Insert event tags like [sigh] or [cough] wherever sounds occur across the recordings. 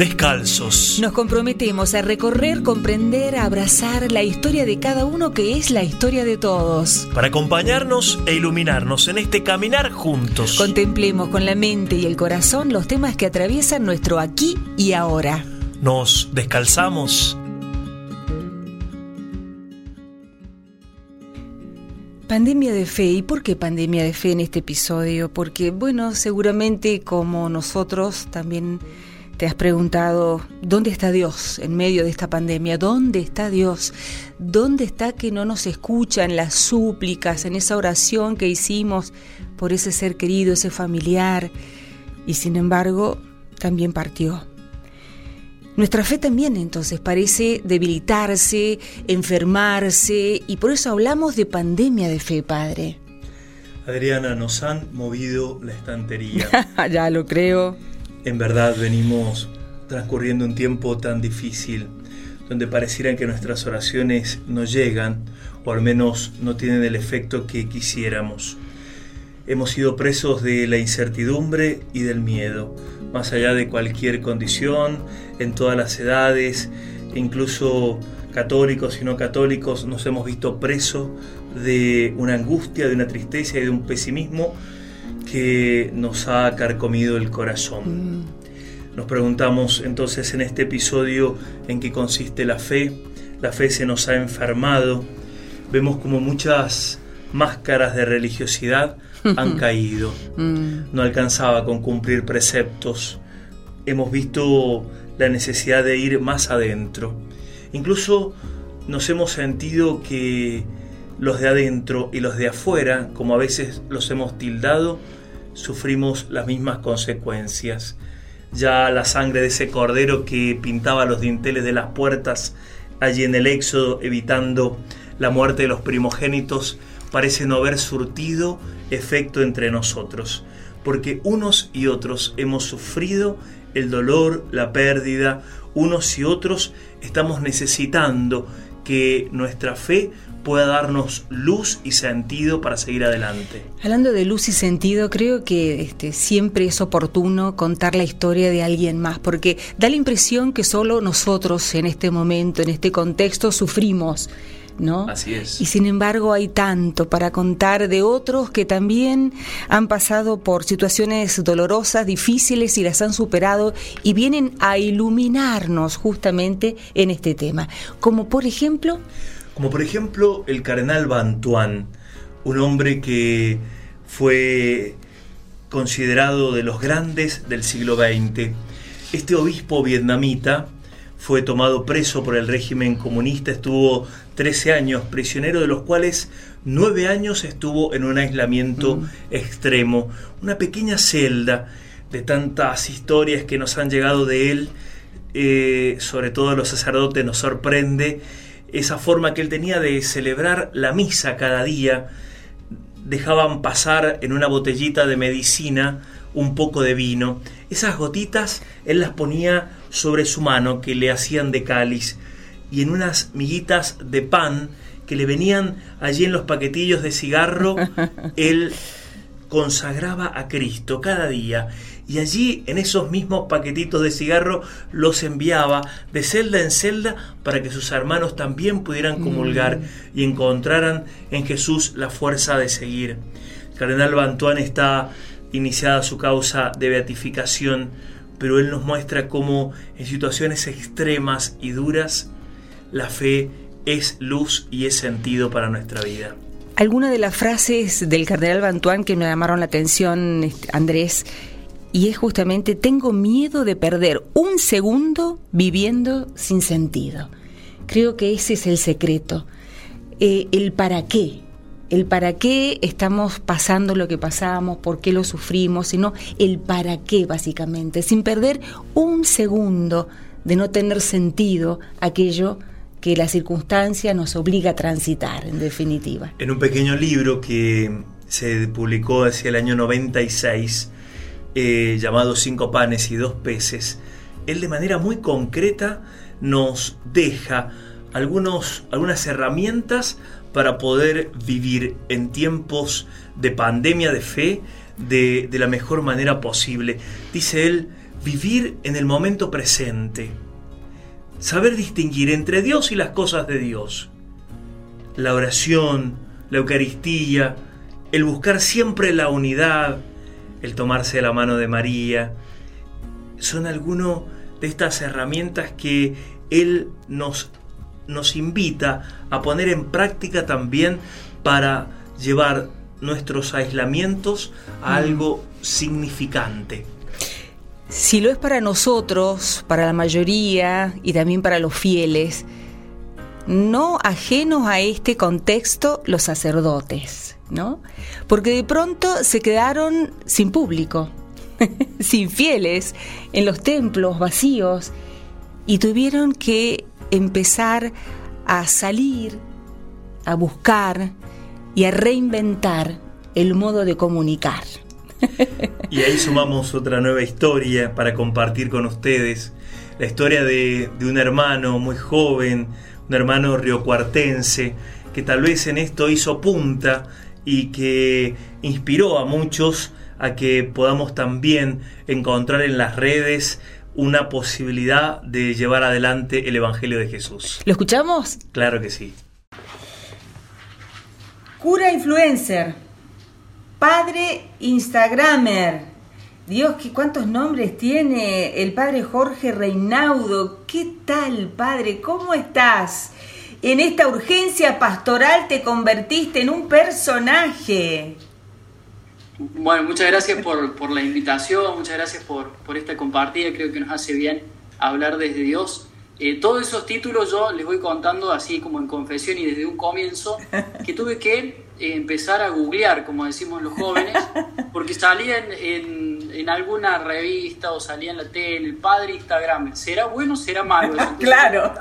descalzos. Nos comprometemos a recorrer, comprender, a abrazar la historia de cada uno que es la historia de todos. Para acompañarnos e iluminarnos en este caminar juntos. Contemplemos con la mente y el corazón los temas que atraviesan nuestro aquí y ahora. Nos descalzamos. Pandemia de fe. ¿Y por qué pandemia de fe en este episodio? Porque, bueno, seguramente como nosotros también ¿Te has preguntado dónde está Dios en medio de esta pandemia? ¿Dónde está Dios? ¿Dónde está que no nos escucha en las súplicas, en esa oración que hicimos por ese ser querido, ese familiar? Y sin embargo, también partió. Nuestra fe también entonces parece debilitarse, enfermarse, y por eso hablamos de pandemia de fe, Padre. Adriana, nos han movido la estantería. [laughs] ya lo creo. En verdad venimos transcurriendo un tiempo tan difícil, donde pareciera que nuestras oraciones no llegan, o al menos no tienen el efecto que quisiéramos. Hemos sido presos de la incertidumbre y del miedo, más allá de cualquier condición, en todas las edades, incluso católicos y no católicos, nos hemos visto presos de una angustia, de una tristeza y de un pesimismo que nos ha carcomido el corazón. Mm. Nos preguntamos entonces en este episodio en qué consiste la fe. La fe se nos ha enfermado. Vemos como muchas máscaras de religiosidad [laughs] han caído. Mm. No alcanzaba con cumplir preceptos. Hemos visto la necesidad de ir más adentro. Incluso nos hemos sentido que los de adentro y los de afuera, como a veces los hemos tildado, sufrimos las mismas consecuencias. Ya la sangre de ese cordero que pintaba los dinteles de las puertas allí en el Éxodo, evitando la muerte de los primogénitos, parece no haber surtido efecto entre nosotros, porque unos y otros hemos sufrido el dolor, la pérdida, unos y otros estamos necesitando que nuestra fe pueda darnos luz y sentido para seguir adelante. Hablando de luz y sentido, creo que este, siempre es oportuno contar la historia de alguien más, porque da la impresión que solo nosotros en este momento, en este contexto, sufrimos. ¿No? Así es. Y sin embargo hay tanto para contar de otros que también han pasado por situaciones dolorosas, difíciles y las han superado y vienen a iluminarnos justamente en este tema. Como por ejemplo como por ejemplo el cardenal Bantuan, un hombre que fue considerado de los grandes del siglo XX. Este obispo vietnamita fue tomado preso por el régimen comunista, estuvo 13 años prisionero, de los cuales 9 años estuvo en un aislamiento extremo, una pequeña celda de tantas historias que nos han llegado de él, eh, sobre todo los sacerdotes, nos sorprende esa forma que él tenía de celebrar la misa cada día, dejaban pasar en una botellita de medicina un poco de vino. Esas gotitas él las ponía sobre su mano que le hacían de cáliz y en unas miguitas de pan que le venían allí en los paquetillos de cigarro, [laughs] él consagraba a Cristo cada día y allí en esos mismos paquetitos de cigarro los enviaba de celda en celda para que sus hermanos también pudieran mm. comulgar y encontraran en Jesús la fuerza de seguir. Cardenal Bantuán está iniciada su causa de beatificación, pero él nos muestra cómo en situaciones extremas y duras la fe es luz y es sentido para nuestra vida. Algunas de las frases del cardenal Bantuán que me llamaron la atención, este, Andrés, y es justamente tengo miedo de perder un segundo viviendo sin sentido. Creo que ese es el secreto, eh, el para qué, el para qué estamos pasando lo que pasamos, por qué lo sufrimos, sino el para qué básicamente, sin perder un segundo de no tener sentido aquello que la circunstancia nos obliga a transitar, en definitiva. En un pequeño libro que se publicó hacia el año 96, eh, llamado Cinco panes y dos peces, él de manera muy concreta nos deja algunos, algunas herramientas para poder vivir en tiempos de pandemia de fe de, de la mejor manera posible. Dice él, vivir en el momento presente, saber distinguir entre Dios y las cosas de Dios. La oración, la Eucaristía, el buscar siempre la unidad, el tomarse la mano de María, son algunas de estas herramientas que Él nos, nos invita a poner en práctica también para llevar nuestros aislamientos a mm. algo significante. Si lo es para nosotros, para la mayoría y también para los fieles, no ajenos a este contexto los sacerdotes, ¿no? Porque de pronto se quedaron sin público, [laughs] sin fieles, en los templos vacíos y tuvieron que empezar a salir, a buscar y a reinventar el modo de comunicar. Y ahí sumamos otra nueva historia para compartir con ustedes. La historia de, un hermano muy joven, un hermano riocuartense, que tal vez en esto hizo punta y que inspiró a muchos a que podamos también encontrar en las redes una posibilidad de llevar adelante el Evangelio de Jesús. ¿Lo escuchamos? Claro que sí. Cura influencer Padre Instagramer. Dios, ¿qué, ¿cuántos nombres tiene el padre Jorge Reinaudo? ¿Qué tal, padre? ¿Cómo estás? En esta urgencia pastoral te convertiste en un personaje. Bueno, muchas gracias por, la invitación, muchas gracias por, por, esta compartida, creo que nos hace bien hablar desde Dios. Eh, todos esos títulos yo les voy contando así como en confesión y desde un comienzo, que tuve que eh, empezar a googlear, como decimos los jóvenes, porque salía en, en, alguna revista o salía en la tele, el padre Instagram, ¿será bueno o será malo? [laughs] claro.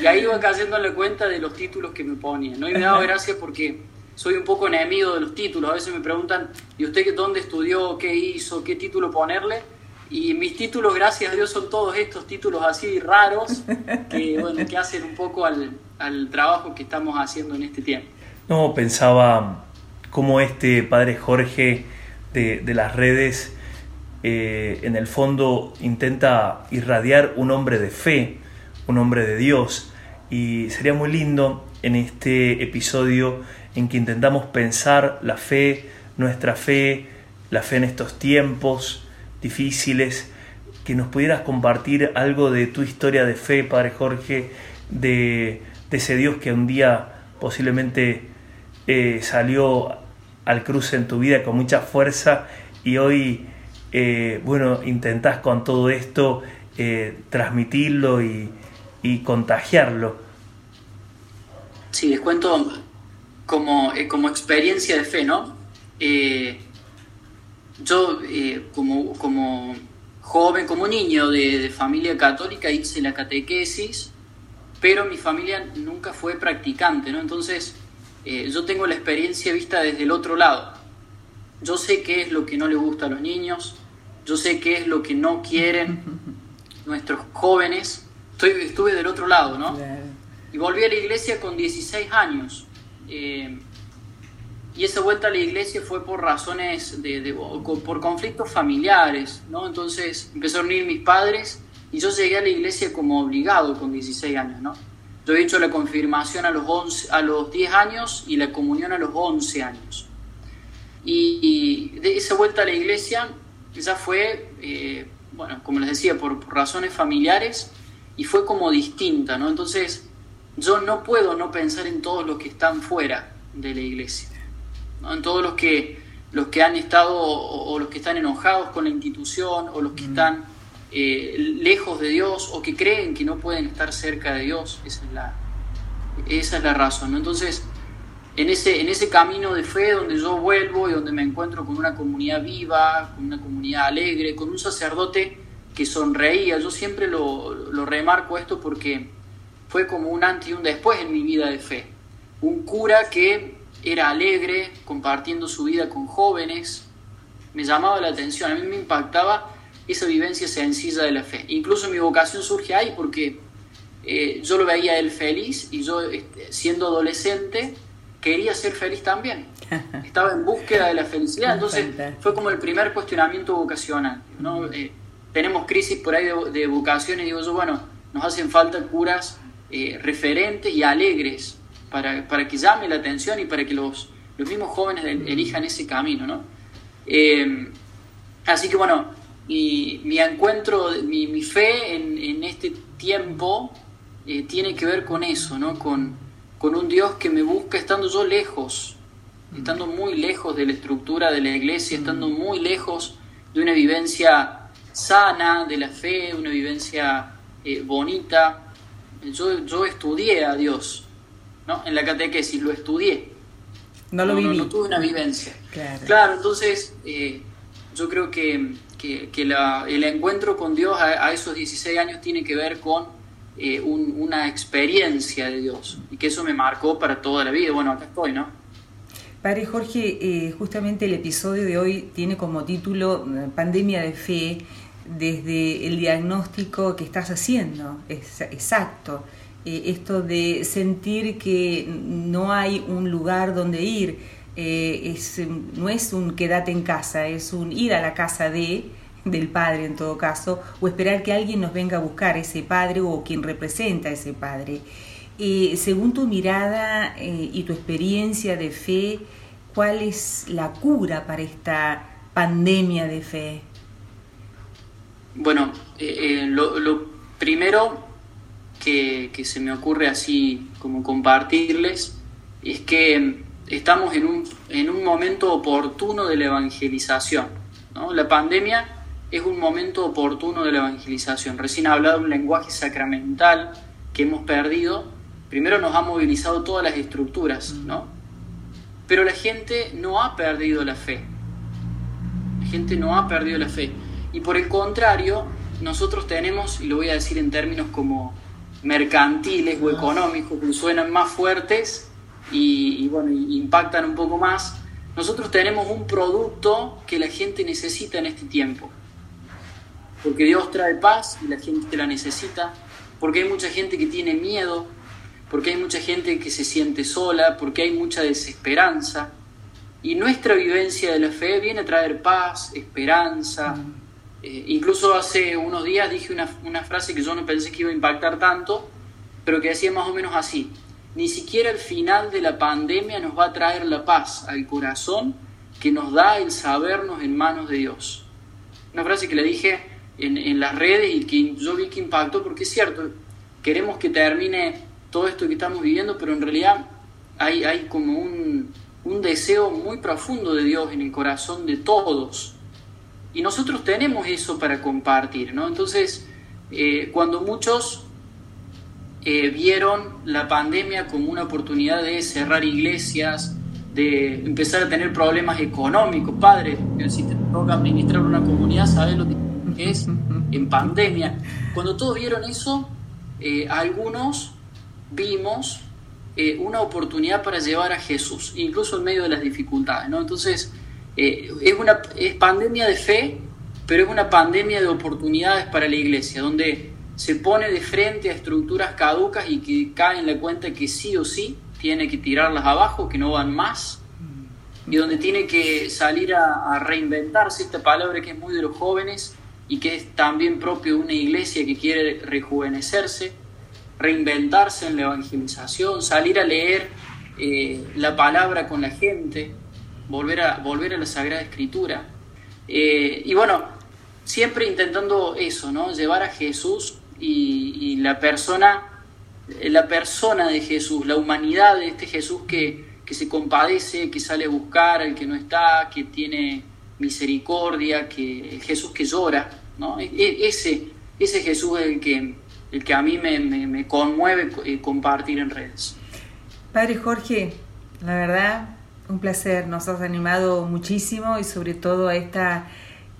Y ahí iba cayendo en la cuenta de los títulos que me ponían, ¿no? Y me daba gracia porque soy un poco enemigo de los títulos, a veces me preguntan, ¿y usted dónde estudió, qué hizo, qué título ponerle? Y mis títulos, gracias a Dios, son todos estos títulos así raros que, bueno, que hacen un poco al, al trabajo que estamos haciendo en este tiempo. No, pensaba cómo este padre Jorge de, las redes eh, en el fondo intenta irradiar un hombre de fe, un hombre de Dios. Y sería muy lindo en este episodio en que intentamos pensar la fe, nuestra fe, la fe en estos tiempos difíciles, que nos pudieras compartir algo de tu historia de fe, Padre Jorge, de, ese Dios que un día posiblemente eh, salió al cruce en tu vida con mucha fuerza y hoy, eh, bueno, intentás con todo esto eh, transmitirlo y, contagiarlo. Sí, les cuento como, como experiencia de fe, ¿no? yo como, como joven, como niño de, de familia católica hice la catequesis, pero mi familia nunca fue practicante, ¿no? Entonces eh, yo tengo la experiencia vista desde el otro lado. Yo sé qué es lo que no le gusta a los niños, yo sé qué es lo que no quieren [laughs] nuestros jóvenes. Estoy, estuve del otro lado, ¿no? Y volví a la iglesia con 16 años. Eh, y esa vuelta a la iglesia fue por razones de, por conflictos familiares, ¿no? Entonces empezaron a unir mis padres y yo llegué a la iglesia como obligado con 16 años, ¿no? Yo he hecho la confirmación a los, 11, a los 10 años y la comunión a los 11 años. Y, de esa vuelta a la iglesia ya fue, eh, bueno, como les decía, por, razones familiares y fue como distinta, ¿no? Entonces, yo no puedo no pensar en todos los que están fuera de la iglesia, en todos los que, los que han estado o, los que están enojados con la institución o los que están eh, lejos de Dios o que creen que no pueden estar cerca de Dios. Esa es la, esa es la razón. Entonces, en ese, en ese camino de fe donde yo vuelvo y donde me encuentro con una comunidad viva, con una comunidad alegre, con un sacerdote que sonreía, yo siempre lo, lo remarco esto porque fue como un antes y un después en mi vida de fe. Un cura que era alegre, compartiendo su vida con jóvenes, me llamaba la atención, a mí me impactaba esa vivencia sencilla de la fe. Incluso mi vocación surge ahí porque eh, yo lo veía él feliz y yo, este, siendo adolescente, quería ser feliz también. [laughs] Estaba en búsqueda de la felicidad. Entonces fue como el primer cuestionamiento vocacional. ¿no? Eh, tenemos crisis por ahí de, vocaciones, digo yo, bueno, nos hacen falta curas eh, referentes y alegres para, para, que llame la atención y para que los, los mismos jóvenes elijan ese camino, ¿no? Eh, así que bueno, mi, mi encuentro, mi, mi fe en, en, este tiempo eh, tiene que ver con eso, ¿no? Con, con un Dios que me busca estando yo lejos, estando muy lejos de la estructura de la iglesia, estando muy lejos de una vivencia sana de la fe, una vivencia eh, bonita. Yo, yo estudié a Dios, ¿no? En la catequesis lo estudié. No lo viví. No, tuve una vivencia. Claro, entonces eh, yo creo que, que, la, el encuentro con Dios a, esos 16 años tiene que ver con eh, una experiencia de Dios y que eso me marcó para toda la vida. Bueno, acá estoy, ¿no? Padre Jorge, justamente el episodio de hoy tiene como título Pandemia de Fe desde el diagnóstico que estás haciendo, exacto. Eh, esto de sentir que no hay un lugar donde ir, eh, no es un quédate en casa, es un ir a la casa de del padre en todo caso, o esperar que alguien nos venga a buscar ese padre o quien representa a ese padre. Eh, según tu mirada y tu experiencia de fe, ¿cuál es la cura para esta pandemia de fe? Bueno, eh, eh, lo, primero que, se me ocurre así como compartirles es que estamos en un, en un momento oportuno de la evangelización. ¿no? La pandemia es un momento oportuno de la evangelización. Recién he hablado de un lenguaje sacramental que hemos perdido. Primero nos ha movilizado todas las estructuras, ¿no? Pero la gente no ha perdido la fe. La gente no ha perdido la fe. Y por el contrario, nosotros tenemos, y lo voy a decir en términos como mercantiles o económicos, que suenan más fuertes y, bueno, impactan un poco más, nosotros tenemos un producto que la gente necesita en este tiempo. Porque Dios trae paz y la gente la necesita, porque hay mucha gente que tiene miedo, porque hay mucha gente que se siente sola, porque hay mucha desesperanza. Y nuestra vivencia de la fe viene a traer paz, esperanza, eh, incluso hace unos días dije una, una, frase que yo no pensé que iba a impactar tanto, pero que decía más o menos así, ni siquiera el final de la pandemia nos va a traer la paz al corazón que nos da el sabernos en manos de Dios. Una frase que le dije en, en las redes y que yo vi que impactó porque es cierto, queremos que termine todo esto que estamos viviendo, pero en realidad hay, hay como un, un deseo muy profundo de Dios en el corazón de todos y nosotros tenemos eso para compartir, ¿no? Entonces, eh, cuando muchos eh, vieron la pandemia como una oportunidad de cerrar iglesias, de empezar a tener problemas económicos, padre, si te toca administrar una comunidad, sabes lo que es [laughs] en pandemia. Cuando todos vieron eso, eh, algunos vimos una oportunidad para llevar a Jesús, incluso en medio de las dificultades, ¿no? Entonces, eh, es una es pandemia de fe, pero es una pandemia de oportunidades para la iglesia, donde se pone de frente a estructuras caducas y que cae en la cuenta que sí o sí tiene que tirarlas abajo, que no van más, y donde tiene que salir a, reinventarse, esta palabra que es muy de los jóvenes y que es también propio de una iglesia que quiere rejuvenecerse, reinventarse en la evangelización, salir a leer eh, la palabra con la gente, volver a, volver a la Sagrada Escritura. Eh, y bueno, siempre intentando eso, ¿no? Llevar a Jesús y, la persona, la persona de Jesús, la humanidad de este Jesús que, que se compadece, que sale a buscar al que no está, que tiene misericordia, que Jesús que llora, ¿no? E, e, ese, ese Jesús es el que, el que a mí me, me conmueve eh, compartir en redes. Padre Jorge, la verdad un placer, nos has animado muchísimo y sobre todo a, esta,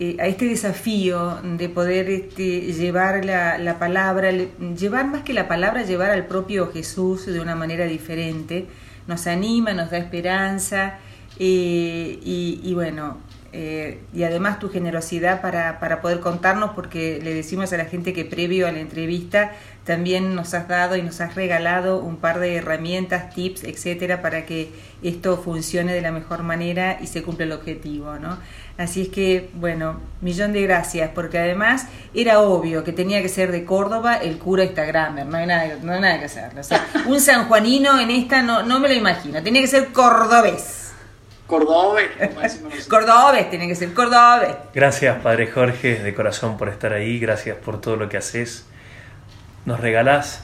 eh, a este desafío de poder este, llevar la, la, palabra, llevar más que la palabra, llevar al propio Jesús de una manera diferente. Nos anima, nos da esperanza eh, y, y, bueno, eh, y además tu generosidad para, para, poder contarnos, porque le decimos a la gente que previo a la entrevista también nos has dado y nos has regalado un par de herramientas, tips, etcétera, para que esto funcione de la mejor manera y se cumpla el objetivo, ¿no? Así es que, bueno, millón de gracias, porque además era obvio que tenía que ser de Córdoba el cura Instagramer, no hay nada, no hay nada que hacer. O sea, un sanjuanino en esta no, no me lo imagino, tenía que ser cordobés. Cordobés, [laughs] Cordobés, tiene que ser Cordobés. Gracias, Padre Jorge, de corazón por estar ahí, gracias por todo lo que haces. Nos regalás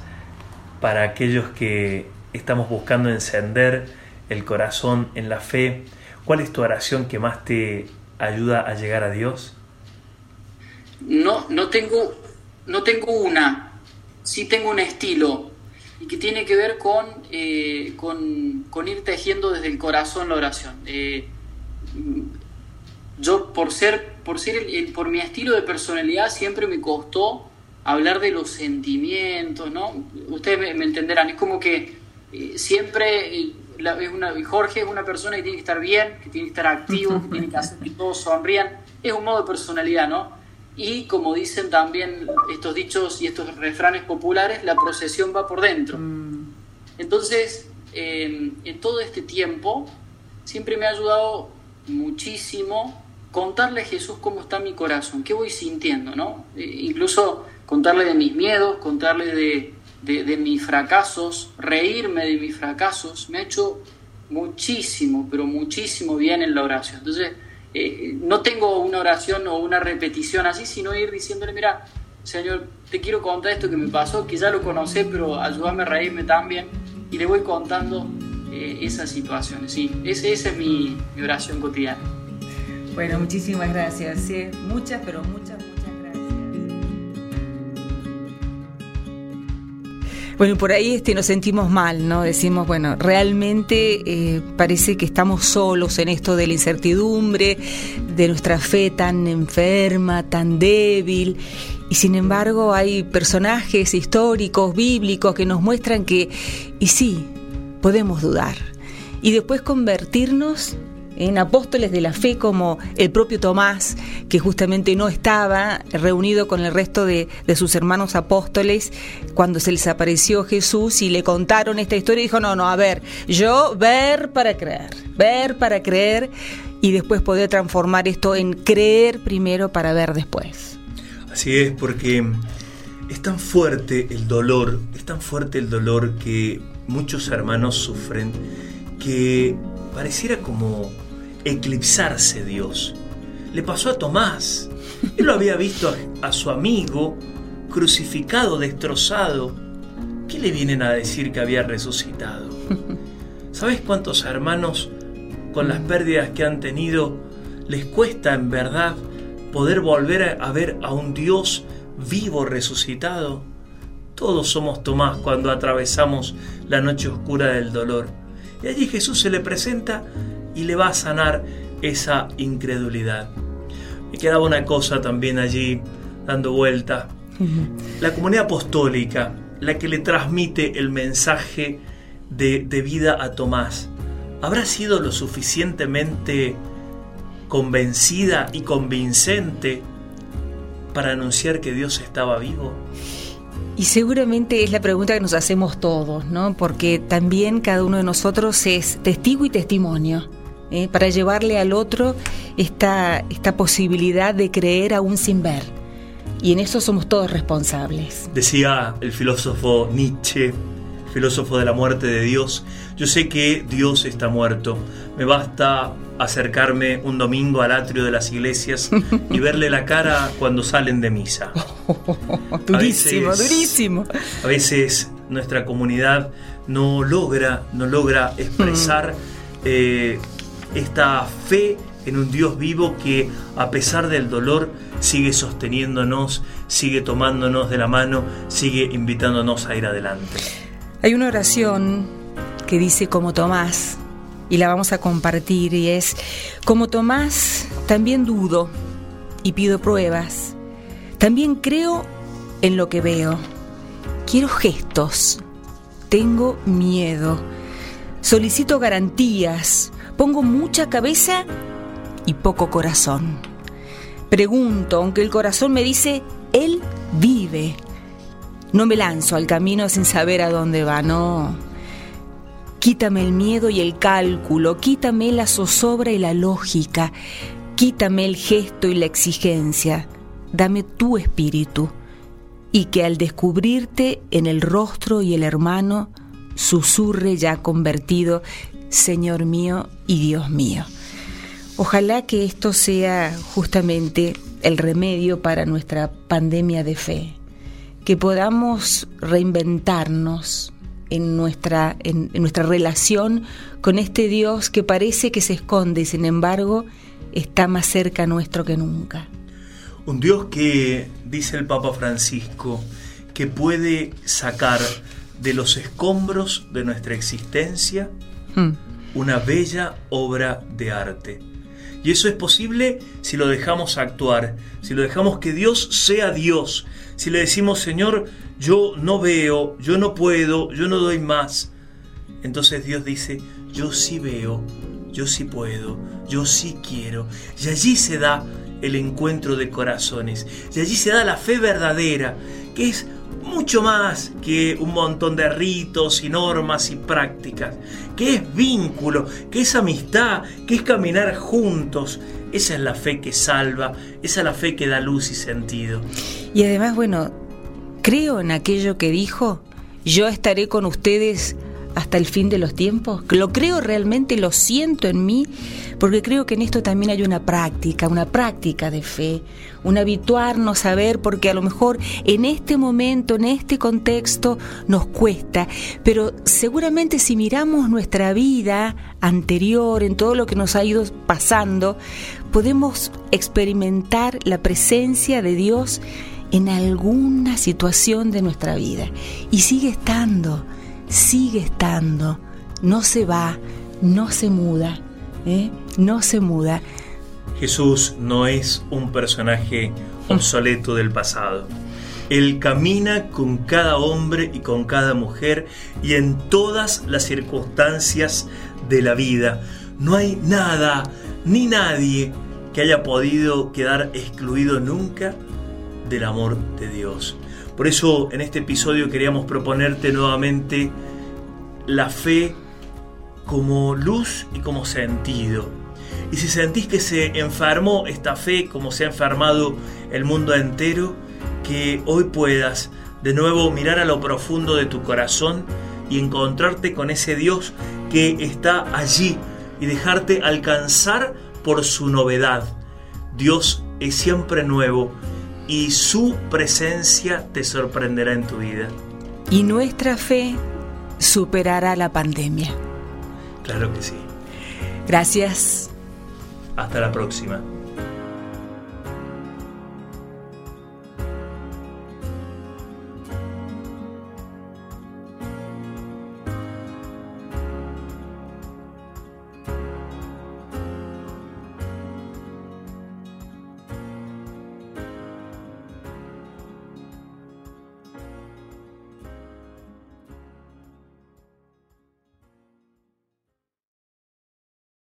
para aquellos que estamos buscando encender el corazón en la fe. ¿Cuál es tu oración que más te ayuda a llegar a Dios? No, no tengo, no tengo una, sí tengo un estilo y que tiene que ver con, eh, con, con, ir tejiendo desde el corazón la oración. Eh, yo por ser, por ser por mi estilo de personalidad siempre me costó hablar de los sentimientos, ¿no? Ustedes me, entenderán, es como que eh, siempre es una, Jorge es una persona que tiene que estar bien, que tiene que estar activo, que tiene que hacer que todos sonrían, es un modo de personalidad, ¿no? Y como dicen también estos dichos y estos refranes populares, la procesión va por dentro. Mm. Entonces, en todo este tiempo, siempre me ha ayudado muchísimo contarle a Jesús cómo está mi corazón, qué voy sintiendo, ¿no? Eh, incluso contarle de mis miedos, contarle de, de, de mis fracasos, reírme de mis fracasos, me ha hecho muchísimo, pero muchísimo bien en la oración. Entonces, eh, no tengo una oración o una repetición así, sino ir diciéndole, mira, Señor, te quiero contar esto que me pasó, que ya lo conocí, pero ayúdame a reírme también. Y le voy contando eh, esas situaciones. Sí, esa, es mi, oración cotidiana. Bueno, muchísimas gracias. muchas, pero muchas, Bueno, por ahí este, nos sentimos mal, ¿no? Decimos, bueno, realmente eh, parece que estamos solos en esto de la incertidumbre, de nuestra fe tan enferma, tan débil. Y sin embargo hay personajes históricos, bíblicos, que nos muestran que, y sí, podemos dudar. Y después convertirnos en apóstoles de la fe como el propio Tomás, que justamente no estaba reunido con el resto de, sus hermanos apóstoles cuando se les apareció Jesús y le contaron esta historia y dijo, no, no, a ver, yo ver para creer, ver para creer y después poder transformar esto en creer primero para ver después. Así es, porque es tan fuerte el dolor, es tan fuerte el dolor que muchos hermanos sufren que pareciera como eclipsarse Dios. Le pasó a Tomás. Él lo había visto a, su amigo crucificado, destrozado. ¿Qué le vienen a decir que había resucitado? ¿Sabes cuántos hermanos con las pérdidas que han tenido les cuesta en verdad poder volver a ver a un Dios vivo resucitado? Todos somos Tomás cuando atravesamos la noche oscura del dolor. Y allí Jesús se le presenta y le va a sanar esa incredulidad. Me quedaba una cosa también allí dando vuelta. La comunidad apostólica, la que le transmite el mensaje de, de vida a Tomás, ¿habrá sido lo suficientemente convencida y convincente para anunciar que Dios estaba vivo? Y seguramente es la pregunta que nos hacemos todos, ¿no? Porque también cada uno de nosotros es testigo y testimonio. ¿Eh? para llevarle al otro esta, esta posibilidad de creer aún sin ver. Y en eso somos todos responsables. Decía el filósofo Nietzsche, filósofo de la muerte de Dios, yo sé que Dios está muerto, me basta acercarme un domingo al atrio de las iglesias y verle la cara cuando salen de misa. [laughs] durísimo, durísimo. A veces nuestra comunidad no logra, no logra expresar mm. eh, esta fe en un Dios vivo que a pesar del dolor sigue sosteniéndonos, sigue tomándonos de la mano, sigue invitándonos a ir adelante. Hay una oración que dice como Tomás y la vamos a compartir y es, como Tomás, también dudo y pido pruebas, también creo en lo que veo, quiero gestos, tengo miedo, solicito garantías, pongo mucha cabeza y poco corazón. Pregunto, aunque el corazón me dice, Él vive. No me lanzo al camino sin saber a dónde va, no. Quítame el miedo y el cálculo, quítame la zozobra y la lógica, quítame el gesto y la exigencia, dame tu espíritu, y que al descubrirte en el rostro y el hermano, susurre ya convertido, Señor mío y Dios mío. Ojalá que esto sea justamente el remedio para nuestra pandemia de fe, que podamos reinventarnos, en nuestra, en, nuestra relación con este Dios que parece que se esconde y sin embargo está más cerca nuestro que nunca. Un Dios que, dice el Papa Francisco, que puede sacar de los escombros de nuestra existencia hmm. una bella obra de arte. Y eso es posible si lo dejamos actuar, si lo dejamos que Dios sea Dios, si le decimos, Señor, yo no veo, yo no puedo, yo no doy más. Entonces Dios dice, yo sí veo, yo sí puedo, yo sí quiero. Y allí se da el encuentro de corazones. Y allí se da la fe verdadera, que es mucho más que un montón de ritos y normas y prácticas, que es vínculo, que es amistad, que es caminar juntos. Esa es la fe que salva, esa es la fe que da luz y sentido. Y además, bueno, creo en aquello que dijo, yo estaré con ustedes hasta el fin de los tiempos. Lo creo realmente, lo siento en mí, porque creo que en esto también hay una práctica, una práctica de fe, un habituarnos a ver, porque a lo mejor en este momento, en este contexto, nos cuesta, pero seguramente si miramos nuestra vida anterior, en todo lo que nos ha ido pasando, podemos experimentar la presencia de Dios en alguna situación de nuestra vida. Y sigue estando, sigue estando, no se va, no se muda, ¿eh? no se muda. Jesús no es un personaje obsoleto del pasado. Él camina con cada hombre y con cada mujer y en todas las circunstancias de la vida. No hay nada ni nadie que haya podido quedar excluido nunca del amor de Dios. Por eso en este episodio queríamos proponerte nuevamente la fe como luz y como sentido. Y si sentís que se enfermó esta fe como se ha enfermado el mundo entero, que hoy puedas de nuevo mirar a lo profundo de tu corazón y encontrarte con ese Dios que está allí y dejarte alcanzar por su novedad. Dios es siempre nuevo y su presencia te sorprenderá en tu vida. Y nuestra fe superará la pandemia. Claro que sí. Gracias. Hasta la próxima.